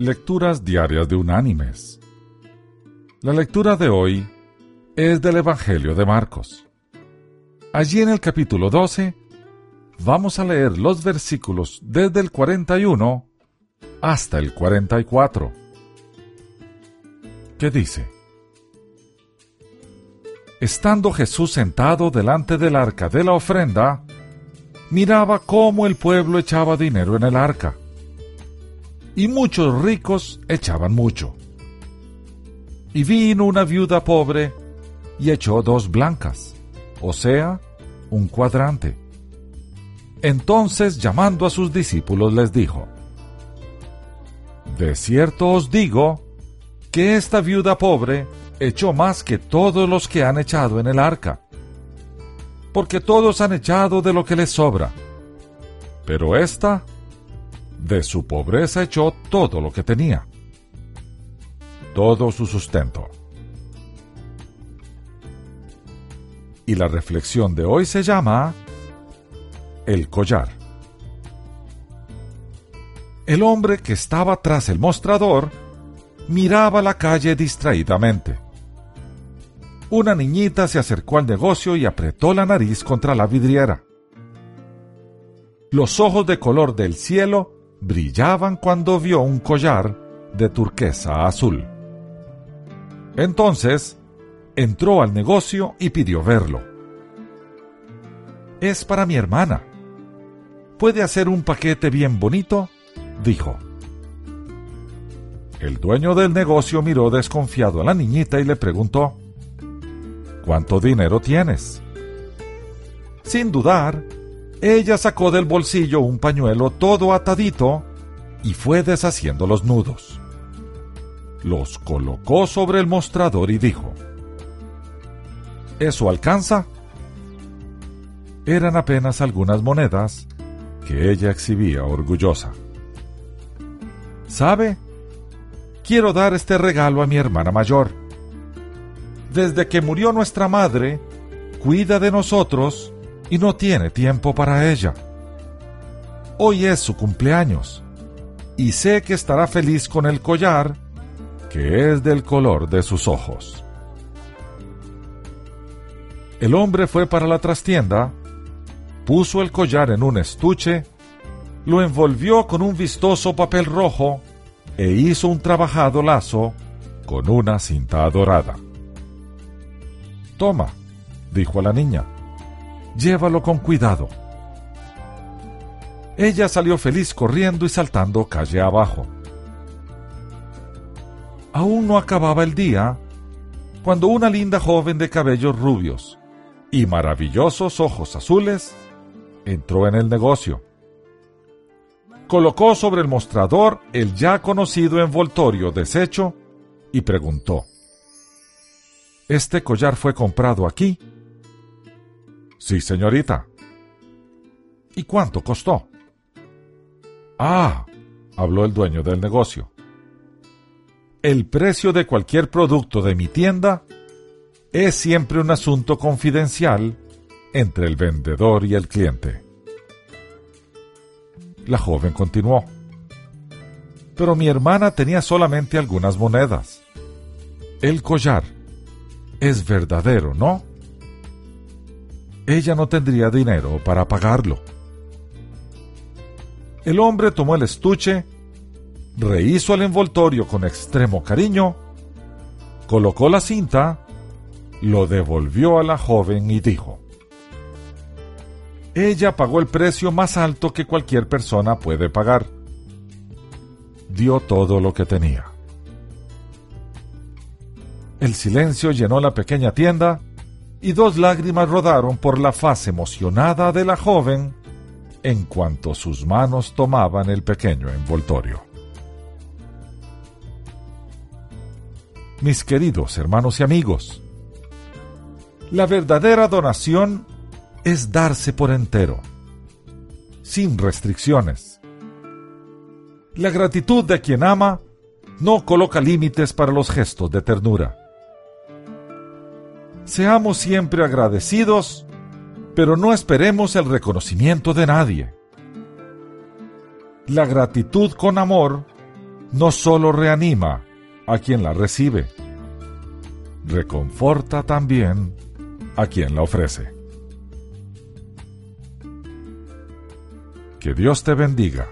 Lecturas Diarias de Unánimes. La lectura de hoy es del Evangelio de Marcos. Allí en el capítulo 12 vamos a leer los versículos desde el 41 hasta el 44. ¿Qué dice? Estando Jesús sentado delante del arca de la ofrenda, miraba cómo el pueblo echaba dinero en el arca y muchos ricos echaban mucho. Y vino una viuda pobre y echó dos blancas, o sea, un cuadrante. Entonces, llamando a sus discípulos, les dijo, De cierto os digo que esta viuda pobre echó más que todos los que han echado en el arca, porque todos han echado de lo que les sobra, pero esta de su pobreza echó todo lo que tenía, todo su sustento. Y la reflexión de hoy se llama El collar. El hombre que estaba tras el mostrador miraba la calle distraídamente. Una niñita se acercó al negocio y apretó la nariz contra la vidriera. Los ojos de color del cielo brillaban cuando vio un collar de turquesa azul. Entonces, entró al negocio y pidió verlo. Es para mi hermana. ¿Puede hacer un paquete bien bonito? dijo. El dueño del negocio miró desconfiado a la niñita y le preguntó, ¿Cuánto dinero tienes? Sin dudar, ella sacó del bolsillo un pañuelo todo atadito y fue deshaciendo los nudos. Los colocó sobre el mostrador y dijo, ¿Eso alcanza? Eran apenas algunas monedas que ella exhibía orgullosa. ¿Sabe? Quiero dar este regalo a mi hermana mayor. Desde que murió nuestra madre, cuida de nosotros y no tiene tiempo para ella. Hoy es su cumpleaños y sé que estará feliz con el collar que es del color de sus ojos. El hombre fue para la trastienda, puso el collar en un estuche, lo envolvió con un vistoso papel rojo e hizo un trabajado lazo con una cinta dorada. Toma, dijo a la niña, llévalo con cuidado. Ella salió feliz corriendo y saltando calle abajo. Aún no acababa el día cuando una linda joven de cabellos rubios y maravillosos ojos azules entró en el negocio. Colocó sobre el mostrador el ya conocido envoltorio deshecho y preguntó, ¿Este collar fue comprado aquí? Sí, señorita. ¿Y cuánto costó? Ah, habló el dueño del negocio. El precio de cualquier producto de mi tienda es siempre un asunto confidencial entre el vendedor y el cliente. La joven continuó. Pero mi hermana tenía solamente algunas monedas. El collar es verdadero, ¿no? Ella no tendría dinero para pagarlo. El hombre tomó el estuche, rehizo el envoltorio con extremo cariño, colocó la cinta, lo devolvió a la joven y dijo, ella pagó el precio más alto que cualquier persona puede pagar. Dio todo lo que tenía. El silencio llenó la pequeña tienda y dos lágrimas rodaron por la faz emocionada de la joven en cuanto sus manos tomaban el pequeño envoltorio. Mis queridos hermanos y amigos, la verdadera donación es darse por entero, sin restricciones. La gratitud de quien ama no coloca límites para los gestos de ternura Seamos siempre agradecidos, pero no esperemos el reconocimiento de nadie. La gratitud con amor no solo reanima a quien la recibe, reconforta también a quien la ofrece. Que Dios te bendiga.